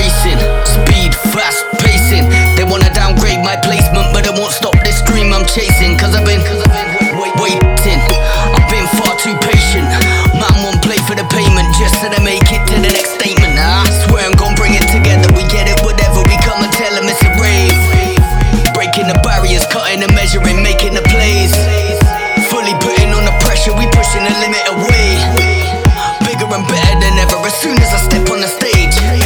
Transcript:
facing. Speed, fast pacing. They wanna downgrade my placement, but I won't stop this dream I'm chasing. Cause I've been, cause I've been waiting. I've been far too patient. Man won't play for the payment just so they make it to the next statement. I swear I'm gonna bring it together. We get it, whatever we come and tell them it's a rave. Breaking the barriers, cutting and measuring, making the plays. Fully putting on the pressure, we pushing the limit away. Bigger and better than ever as soon as I step on the stage.